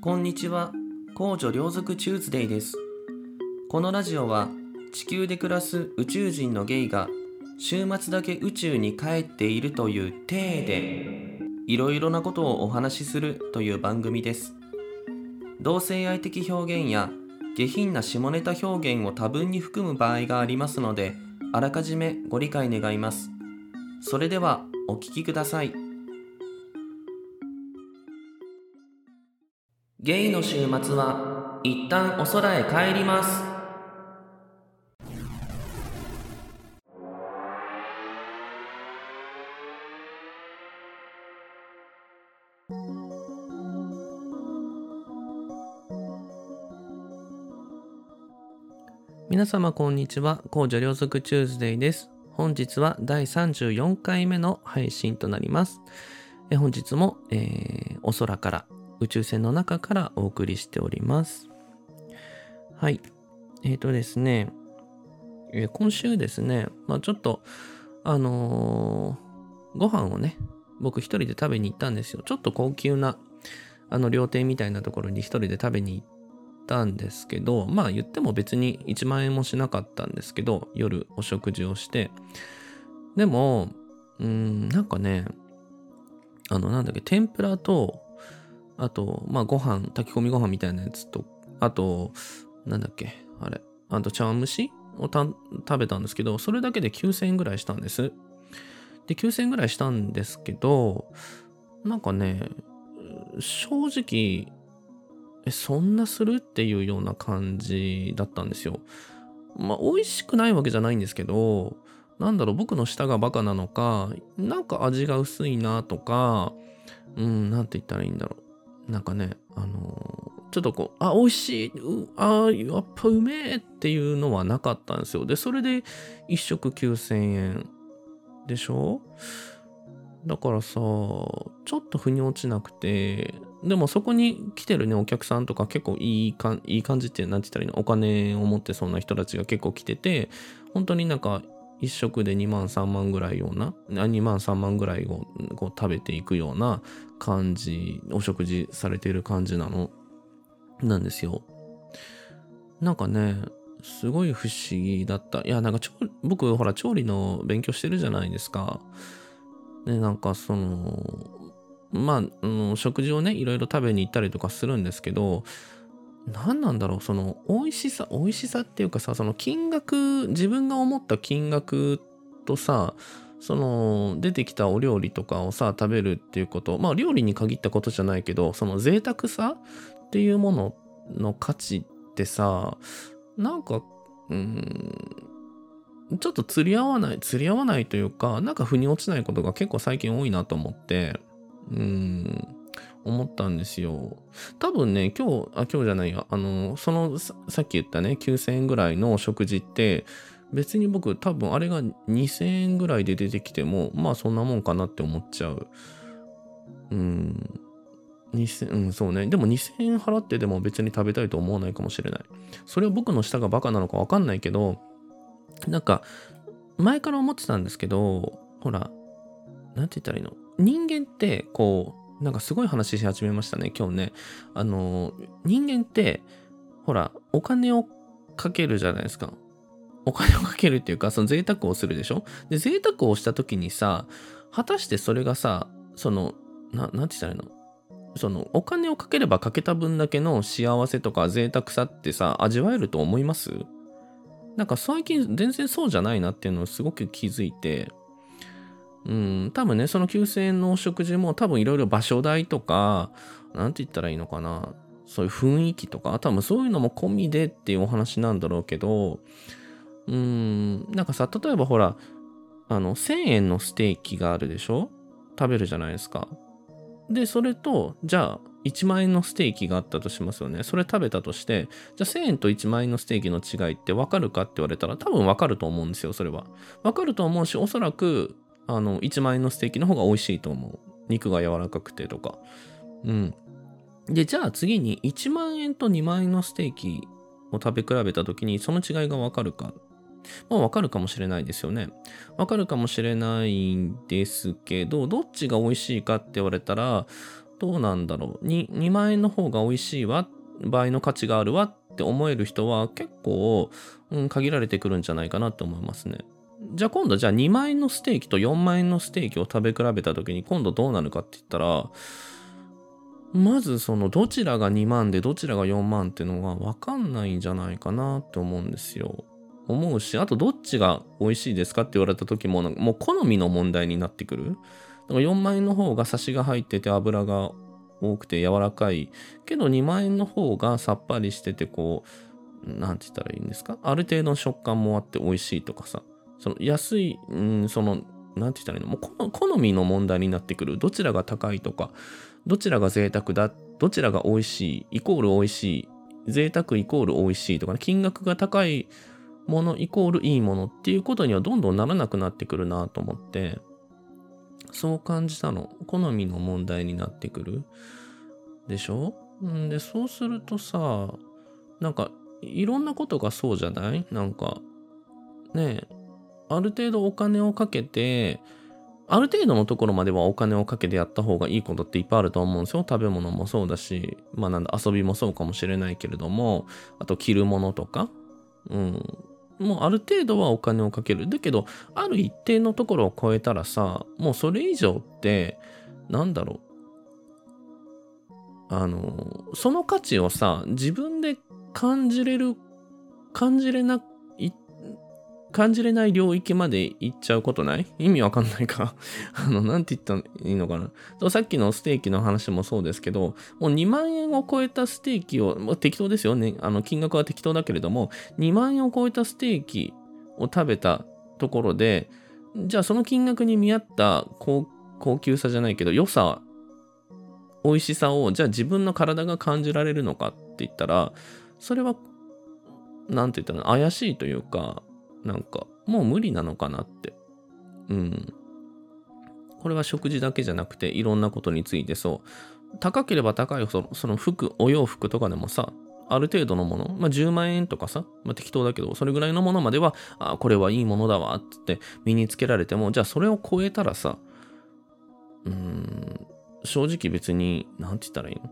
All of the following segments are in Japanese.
こんにちは。公女両族チューズデイです。このラジオは地球で暮らす宇宙人のゲイが週末だけ宇宙に帰っているという体でいろいろなことをお話しするという番組です。同性愛的表現や下品な下ネタ表現を多分に含む場合がありますのであらかじめご理解願います。それではお聞きください。ゲイの週末は一旦お空へ帰ります。皆様こんにちは。公女両族チューズデイです。本日は第34回目の配信となります。え本日も、えーお空から宇宙船の中からお送りしております。はい。えっ、とですね、えー今週ですねまあちょっとあのーご飯をね僕一人で食べに行ったんですよ。ちょっと高級なあの料亭みたいなところに一人で食べに行ったんですけどまあ言っても別に1万円もしなかったんですけど夜お食事をして。でもうーんなんかねあのなんだっけ天ぷらとあとまあご飯炊き込みご飯みたいなやつとあとなんだっけあれ。あと茶碗蒸しを食べたんですけどそれだけで9000円ぐらいしたんです。で9000円ぐらいしたんですけどなんかね正直えそんなするっていうような感じだったんですよ。まあ美味しくないわけじゃないんですけどなんだろう僕の舌がバカなのかなんか味が薄いなとかうんなんて言ったらいいんだろう。なんかねあのーちょっとこうあ美味しいうあやっぱうめえっていうのはなかったんですよ。でそれで1食9000円でしょ？だからさちょっと腑に落ちなくてでもそこに来てるねお客さんとか結構いいかいい感じって何て言ったらいいの？お金を持ってそうな人たちが結構来てて本当になんか一食で2万3万ぐらいような2万3万ぐらいを食べていくような感じお食事されている感じなのなんですよ。なんかねすごい不思議だった。いやなんか僕ほら調理の勉強してるじゃないですか。でなんかそのまあ、あの食事をねいろいろ食べに行ったりとかするんですけど何なんだろうその美味しさ美味しさっていうかさその金額自分が思った金額とさその出てきたお料理とかをさ食べるっていうことまあ料理に限ったことじゃないけどその贅沢さっていうものの価値ってさなんかうんちょっと釣り合わない釣り合わないというかなんか腑に落ちないことが結構最近多いなと思ってうん。思ったんですよ。多分ね、今日、あ、今日じゃないや、あの、そのさ、っき言ったね、9000円ぐらいの食事って、別に僕多分あれが2000円ぐらいで出てきても、まあそんなもんかなって思っちゃう。うん。2000うん、そうね。でも2000円払ってでも別に食べたいと思わないかもしれない。それは僕の舌がバカなのかわかんないけど、なんか、前から思ってたんですけど、ほら、なんて言ったらいいの？人間って、こう、なんかすごい話し始めましたね、今日ね。あの、人間って、ほら、お金をかけるじゃないですか。お金をかけるっていうか、その贅沢をするでしょ？で、贅沢をした時にさ、果たしてそれがさ、その、ななんて言ったらいいの？その、お金をかければかけた分だけの幸せとか贅沢さってさ、味わえると思います？なんか最近全然そうじゃないなっていうのをすごく気づいて、うん、多分ね、その9000円のお食事も多分いろいろ場所代とか、なんて言ったらいいのかな。そういう雰囲気とか、多分そういうのも込みでっていうお話なんだろうけど、うん、なんかさ、例えばほら、あの、1000円のステーキがあるでしょ？食べるじゃないですか。で、それと、じゃあ、1万円のステーキがあったとしますよね。それ食べたとして、じゃあ1000円と1万円のステーキの違いって分かるかって言われたら、多分分かると思うんですよ、それは。分かると思うし、おそらく、あの、1万円のステーキの方が美味しいと思う。肉が柔らかくてとか。うん。で、じゃあ次に1万円と2万円のステーキを食べ比べた時にその違いがわかるか。まあわかるかもしれないですよね。わかるかもしれないんですけど、どっちが美味しいかって言われたら、どうなんだろう。2, 2万円の方が美味しいわ、倍の価値があるわって思える人は結構、うん、限られてくるんじゃないかなって思いますね。じゃあ今度じゃあ2万円のステーキと4万円のステーキを食べ比べた時に今度どうなるかって言ったら、まずそのどちらが2万でどちらが4万っていうのがわかんないんじゃないかなって思うんですよ。思うし、あとどっちが美味しいですかって言われた時も、もう好みの問題になってくる。だから4万円の方がサシが入ってて油が多くて柔らかい。けど2万円の方がさっぱりしててこう、なんて言ったらいいんですか？ある程度の食感もあって美味しいとかさ。その安い、うん、その、なんて言ったらいいの？もう好みの問題になってくる。どちらが高いとか、どちらが贅沢だ、どちらが美味しい、イコール美味しい、贅沢イコール美味しいとか、ね、金額が高いものイコールいいものっていうことにはどんどんならなくなってくるなと思って、そう感じたの。好みの問題になってくる。でしょ？んで、そうするとさ、なんか、いろんなことがそうじゃない？なんか、ねえ、ある程度お金をかけて、ある程度のところまではお金をかけてやった方がいいことっていっぱいあると思うんですよ。食べ物もそうだし、まあなんだ、遊びもそうかもしれないけれども、あと着るものとか、うん。もうある程度はお金をかける。だけど、ある一定のところを超えたらさ、もうそれ以上って、なんだろう。あの、その価値をさ、自分で感じれる、感じれな、感じれない領域まで行っちゃうことない？意味わかんないか。あの、なんて言ったらいいのかな。さっきのステーキの話もそうですけど、もう2万円を超えたステーキを、もう適当ですよね。あの、金額は適当だけれども、2万円を超えたステーキを食べたところで、じゃあその金額に見合った高高級さじゃないけど、良さ、美味しさを、じゃあ自分の体が感じられるのかって言ったら、それは、なんて言ったら怪しいというか、なんか、もう無理なのかなって。うん。これは食事だけじゃなくて、いろんなことについてそう。高ければ高いほど、その服、お洋服とかでもさ、ある程度のもの、まあ、10万円とかさ、まあ、適当だけど、それぐらいのものまでは、あ、これはいいものだわ、って身につけられても、じゃあそれを超えたらさ、うーん、正直別に、なんて言ったらいいの？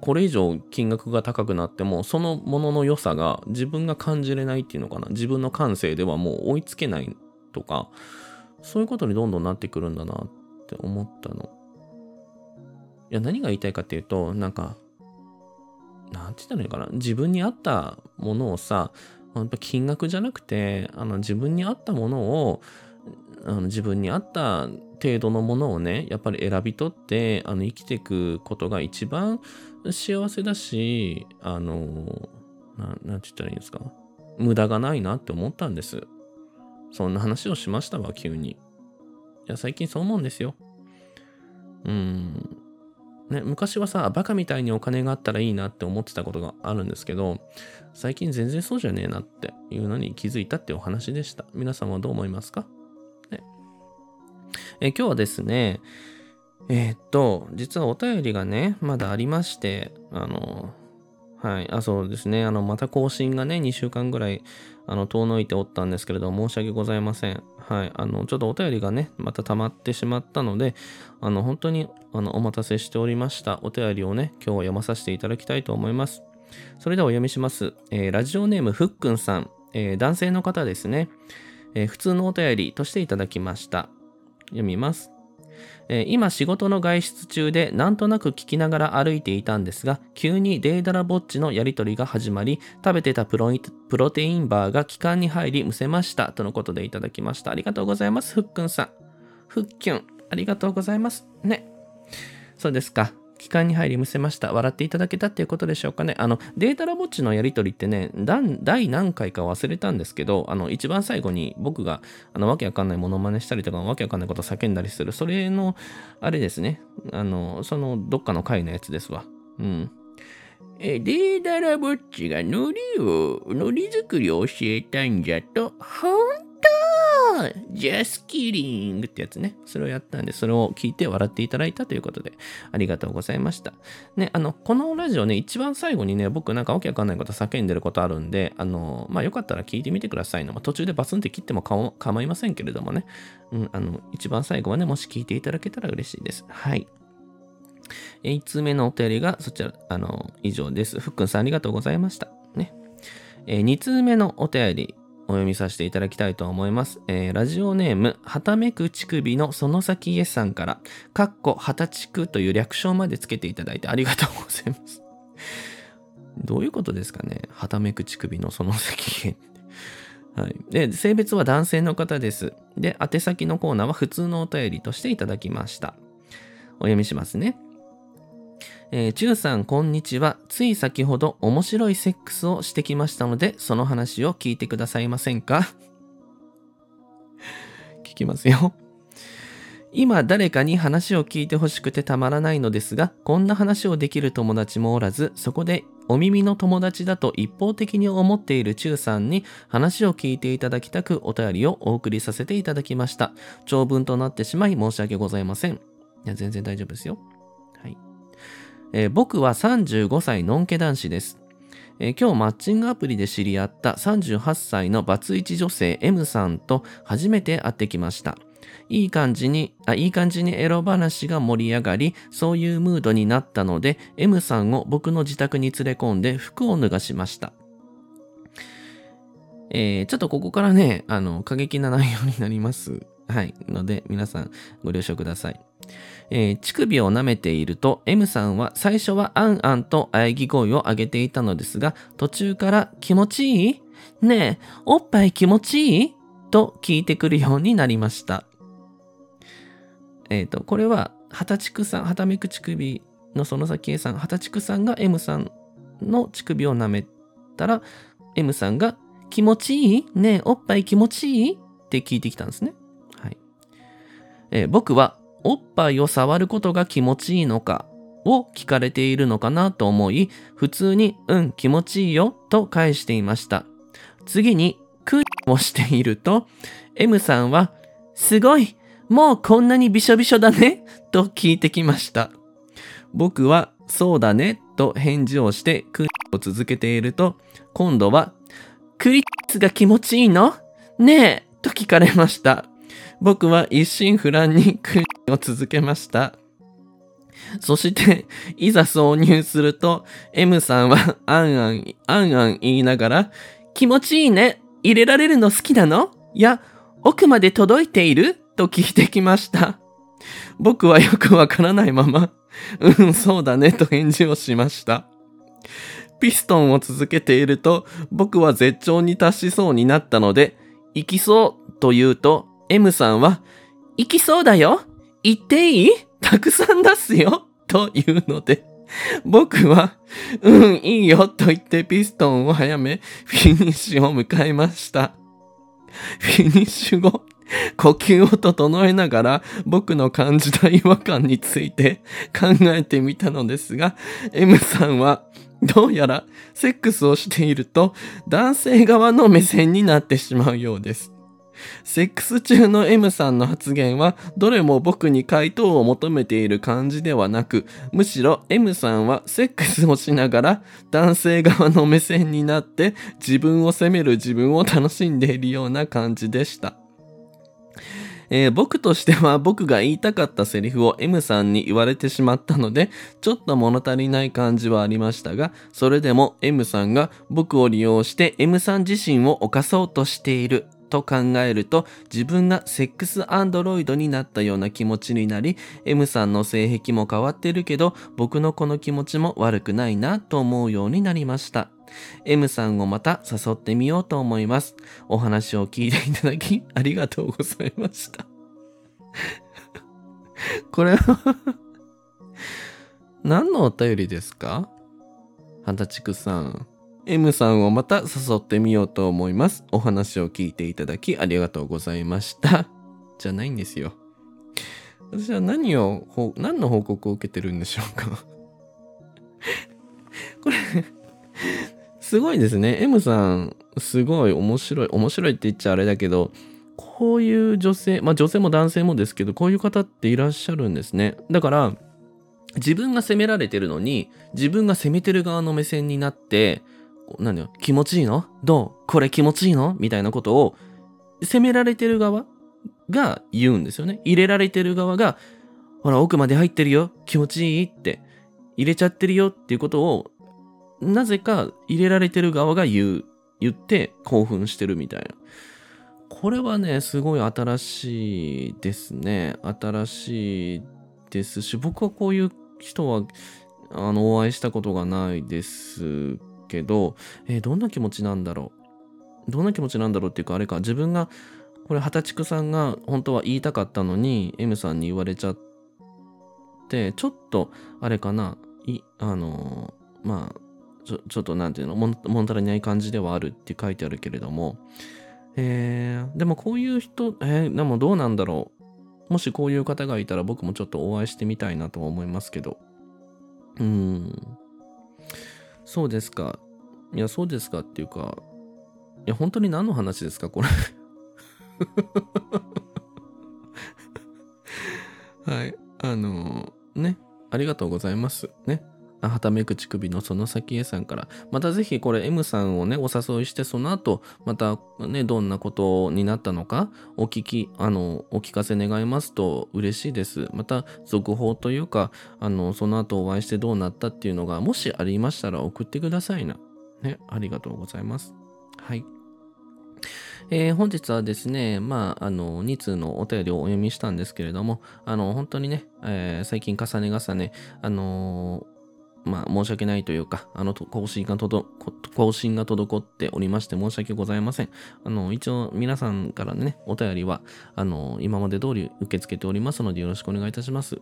これ以上金額が高くなっても、そのものの良さが自分が感じれないっていうのかな。自分の感性ではもう追いつけないとか、そういうことにどんどんなってくるんだなって思ったの。いや、何が言いたいかっていうと、なんか、なんて言ったらいいかな。自分に合ったものをさ、やっぱ金額じゃなくて、あの自分に合ったものを、あの自分に合った程度のものをね、やっぱり選び取って、あの、生きていくことが一番幸せだし、あの、ななんて言ったらいいんですか？無駄がないなって思ったんです。そんな話をしましたわ、急に。いや、最近そう思うんですよ。うん。ね、昔はさ、バカみたいにお金があったらいいなって思ってたことがあるんですけど、最近全然そうじゃねえなっていうのに気づいたってお話でした。皆さんはどう思いますか？え今日はですね、えー、っと、実はお便りがね、まだありまして、あの、はい、あ、そうですね、あの、また更新がね、2週間ぐらい、あの、遠のいておったんですけれど、申し訳ございません。はい、あの、ちょっとお便りがね、また溜まってしまったので、あの、本当に、あの、お待たせしておりました。お便りをね、今日は読まさせていただきたいと思います。それではお読みします。えー、ラジオネームふっくんさん、えー、男性の方ですね、えー、普通のお便りとしていただきました。読みます。えー、今仕事の外出中でなんとなく聞きながら歩いていたんですが、急にデーダラぼっちのやり取りが始まり、食べてたプロプロテインバーが気管に入りむせました。とのことでいただきました。ありがとうございます。ふっくんさん。ふっきゅん。ありがとうございます。ね。そうですか。期間に入りむせました。笑っていただけたっていうことでしょうかね。あの、データラボッチのやりとりってね、第何回か忘れたんですけど、あの、一番最後に僕が、あの、わけわかんないモノマネしたりとか、わけわかんないこと叫んだりする、それの、あれですね。あの、その、どっかの回のやつですわ。うん。え、データラボッチが海苔を、海苔作りを教えたんじゃと、ほんジャスキリングってやつね。それをやったんで、それを聞いて笑っていただいたということで、ありがとうございました。ね、あの、このラジオね、一番最後にね、僕なんかわけわかんないこと叫んでることあるんで、あの、まあ、よかったら聞いてみてくださいの。まあ、途中でバツンって切っても構いませんけれどもね。うん、あの、一番最後はね、もし聞いていただけたら嬉しいです。はい。え1通目のお便りがそちら、あの、以上です。ふっくんさんありがとうございました。ね。え2通目のお便り、お読みさせていただきたいと思います。えーラジオネーム、はためく乳首のその先イエスさんから、かっこはたちくという略称までつけていただいてありがとうございます。どういうことですかね？はためく乳首のその先へ。はい。で、性別は男性の方です。で、宛先のコーナーは普通のお便りとしていただきました。お読みしますね。えー、チューさん、こんにちは。つい先ほど面白いセックスをしてきましたので、その話を聞いてくださいませんか？聞きますよ。今誰かに話を聞いてほしくてたまらないのですが、こんな話をできる友達もおらず、そこでお耳の友達だと一方的に思っているチューさんに話を聞いていただきたくお便りをお送りさせていただきました。長文となってしまい申し訳ございません。いや、全然大丈夫ですよ。えー僕は35歳のんけ男子です。えー今日マッチングアプリで知り合った38歳のバツイチ女性 M さんと初めて会ってきました。いい感じに、あ、いい感じにエロ話が盛り上がり、そういうムードになったので、M さんを僕の自宅に連れ込んで服を脱がしました。えーちょっとここからね、あの、過激な内容になります。はい。ので、皆さんご了承ください。えー乳首を舐めていると M さんは最初はあんあんと喘ぎ声を上げていたのですが途中から気持ちいい？ねえおっぱい気持ちいい？と聞いてくるようになりました。えっ、とこれははたちくさんはためく乳首のその先へさんはたちくさんが M さんの乳首を舐めたら M さんが気持ちいい？ねえおっぱい気持ちいい？って聞いてきたんですね。はい、えー僕はおっぱいを触ることが気持ちいいのかを聞かれているのかなと思い、普通に、うん、気持ちいいよと返していました。次に、クーをしていると、M さんは、すごいもうこんなにびしょびしょだねと聞いてきました。僕は、そうだねと返事をして、クーを続けていると、今度は、クリッツが気持ちいいの？ねえと聞かれました。僕は一心不乱にクリを続けました。そして、いざ挿入すると、M さんは、あんあん、あんあん言いながら、気持ちいいね入れられるの好きなのいや、奥まで届いている？と聞いてきました。僕はよくわからないまま、うん、そうだねと返事をしました。ピストンを続けていると、僕は絶頂に達しそうになったので、行きそうと言うと、M さんは、行きそうだよ行っていい？たくさん出すよ と言うので、僕は、うん、いいよと言ってピストンを早め、フィニッシュを迎えました。フィニッシュ後、呼吸を整えながら僕の感じた違和感について考えてみたのですが、M さんはどうやらセックスをしていると男性側の目線になってしまうようです。セックス中の M さんの発言はどれも僕に回答を求めている感じではなくむしろ M さんはセックスをしながら男性側の目線になって自分を責める自分を楽しんでいるような感じでした。えー僕としては僕が言いたかったセリフを M さんに言われてしまったのでちょっと物足りない感じはありましたがそれでも M さんが僕を利用して M さん自身を犯そうとしていると考えると自分がセックスアンドロイドになったような気持ちになり M さんの性癖も変わってるけど僕のこの気持ちも悪くないなと思うようになりました。M さんをまた誘ってみようと思います。お話を聞いていただきありがとうございました。これは何のお便りですか？はたちくさん。M さんをまた誘ってみようと思います。お話を聞いていただきありがとうございました。じゃないんですよ。私は何を、何の報告を受けてるんでしょうか これ、すごいですね。M さん、すごい面白い。面白いって言っちゃあれだけど、こういう女性、まあ女性も男性もですけど、こういう方っていらっしゃるんですね。だから、自分が責められてるのに、自分が責めてる側の目線になって、なんだよ、気持ちいいの？どう？これ気持ちいいの？みたいなことを、責められてる側が言うんですよね。入れられてる側が、ほら、奥まで入ってるよ。気持ちいい？って。入れちゃってるよっていうことを、なぜか入れられてる側が言う、言って興奮してるみたいな。これはね、すごい新しいですね。新しいですし、僕はこういう人は、あの、お会いしたことがないですけど、えー、どんな気持ちなんだろう。どんな気持ちなんだろうっていうか、あれか、自分が、これ、畑地さんが本当は言いたかったのに、M さんに言われちゃって、ちょっと、あれかな、い、あのー、まあ、ちょ、ちょっとなんていうの、もん、たらにない感じではあるって書いてあるけれども、えー、でもこういう人、えー、でもどうなんだろう。もしこういう方がいたら僕もちょっとお会いしてみたいなとは思いますけど。うん。そうですか。いや、そうですかっていうか、いや、本当に何の話ですか、これ はい。あのー、ね。ありがとうございます。ね。はためく乳首のその先へさんから、またぜひこれ M さんをね、お誘いして、その後、またね、どんなことになったのか、お聞き、あの、お聞かせ願いますと嬉しいです。また、続報というか、あの、その後お会いしてどうなったっていうのが、もしありましたら送ってくださいな。ね、ありがとうございます。はい。えー、本日はですね、まあ、あの、2通のお便りをお読みしたんですけれども、あの、本当にね、えー、最近重ね重ね、あのーまあ、申し訳ないというか、あの、更新がとど、更新が滞っておりまして申し訳ございません。あの、一応皆さんからね、お便りは、あの、今まで通り受け付けておりますのでよろしくお願いいたします。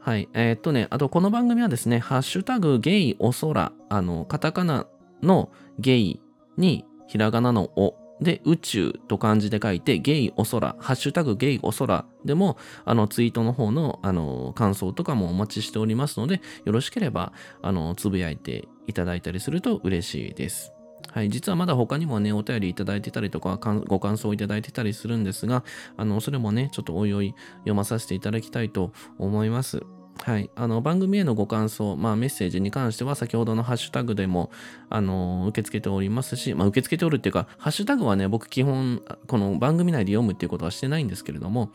はい。えー、っとね、あとこの番組はですね、ハッシュタグゲイお空、あの、カタカナのゲイにひらがなのおで、宇宙と漢字で書いて、ゲイお空、ハッシュタグゲイお空でも、あの、ツイートの方の、あの、感想とかもお待ちしておりますので、よろしければ、あの、つぶやいていただいたりすると嬉しいです。はい、実はまだ他にもね、お便りいただいてたりとか、ご感想いただいてたりするんですが、あの、それもね、ちょっとおいおい読まさせていただきたいと思います。はい。あの、番組へのご感想、まあ、メッセージに関しては、先ほどのハッシュタグでも、あの、受け付けておりますし、まあ、受け付けておるっていうか、ハッシュタグはね、僕基本、この番組内で読むっていうことはしてないんですけれども、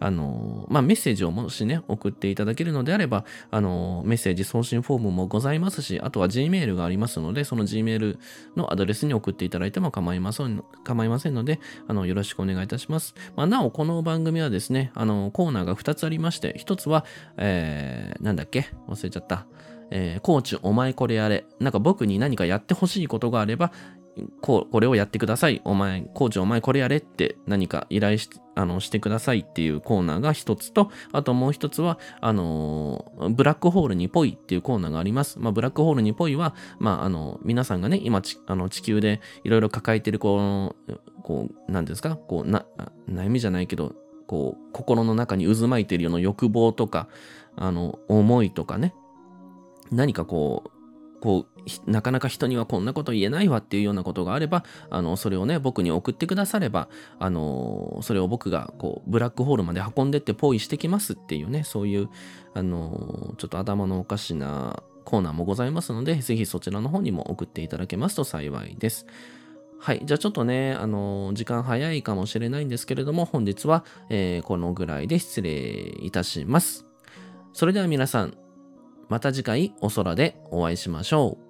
あの、まあ、メッセージをもしね、送っていただけるのであれば、あの、メッセージ送信フォームもございますし、あとは Gmail がありますので、その Gmail のアドレスに送っていただいても構いません構いませんので、あの、よろしくお願いいたします。まあ、なお、この番組はですね、あの、コーナーが2つありまして、1つは、えー、なんだっけ？忘れちゃった。えー、コーチお前これやれ。なんか僕に何かやってほしいことがあれば、こうこれをやってください。お前、コーチお前これやれって何か依頼しあのしてくださいっていうコーナーが一つと、あともう一つは、あのー、ブラックホールにぽいっていうコーナーがあります。まあ、ブラックホールにぽいは、まあ、あの、皆さんがね、今ちあの地球でいろいろ抱えてる、こう、こう、なんですか、こう、な、悩みじゃないけど、こう、心の中に渦巻いているような欲望とか、あの、思いとかね、何かこう、こう、なかなか人にはこんなこと言えないわっていうようなことがあれば、あの、それをね、僕に送ってくだされば、あの、それを僕が、こう、ブラックホールまで運んでってポイしてきますっていうね、そういう、あの、ちょっと頭のおかしなコーナーもございますので、ぜひそちらの方にも送っていただけますと幸いです。はい。じゃあちょっとね、あの、時間早いかもしれないんですけれども、本日は、えー、このぐらいで失礼いたします。それでは皆さん、また次回お空でお会いしましょう。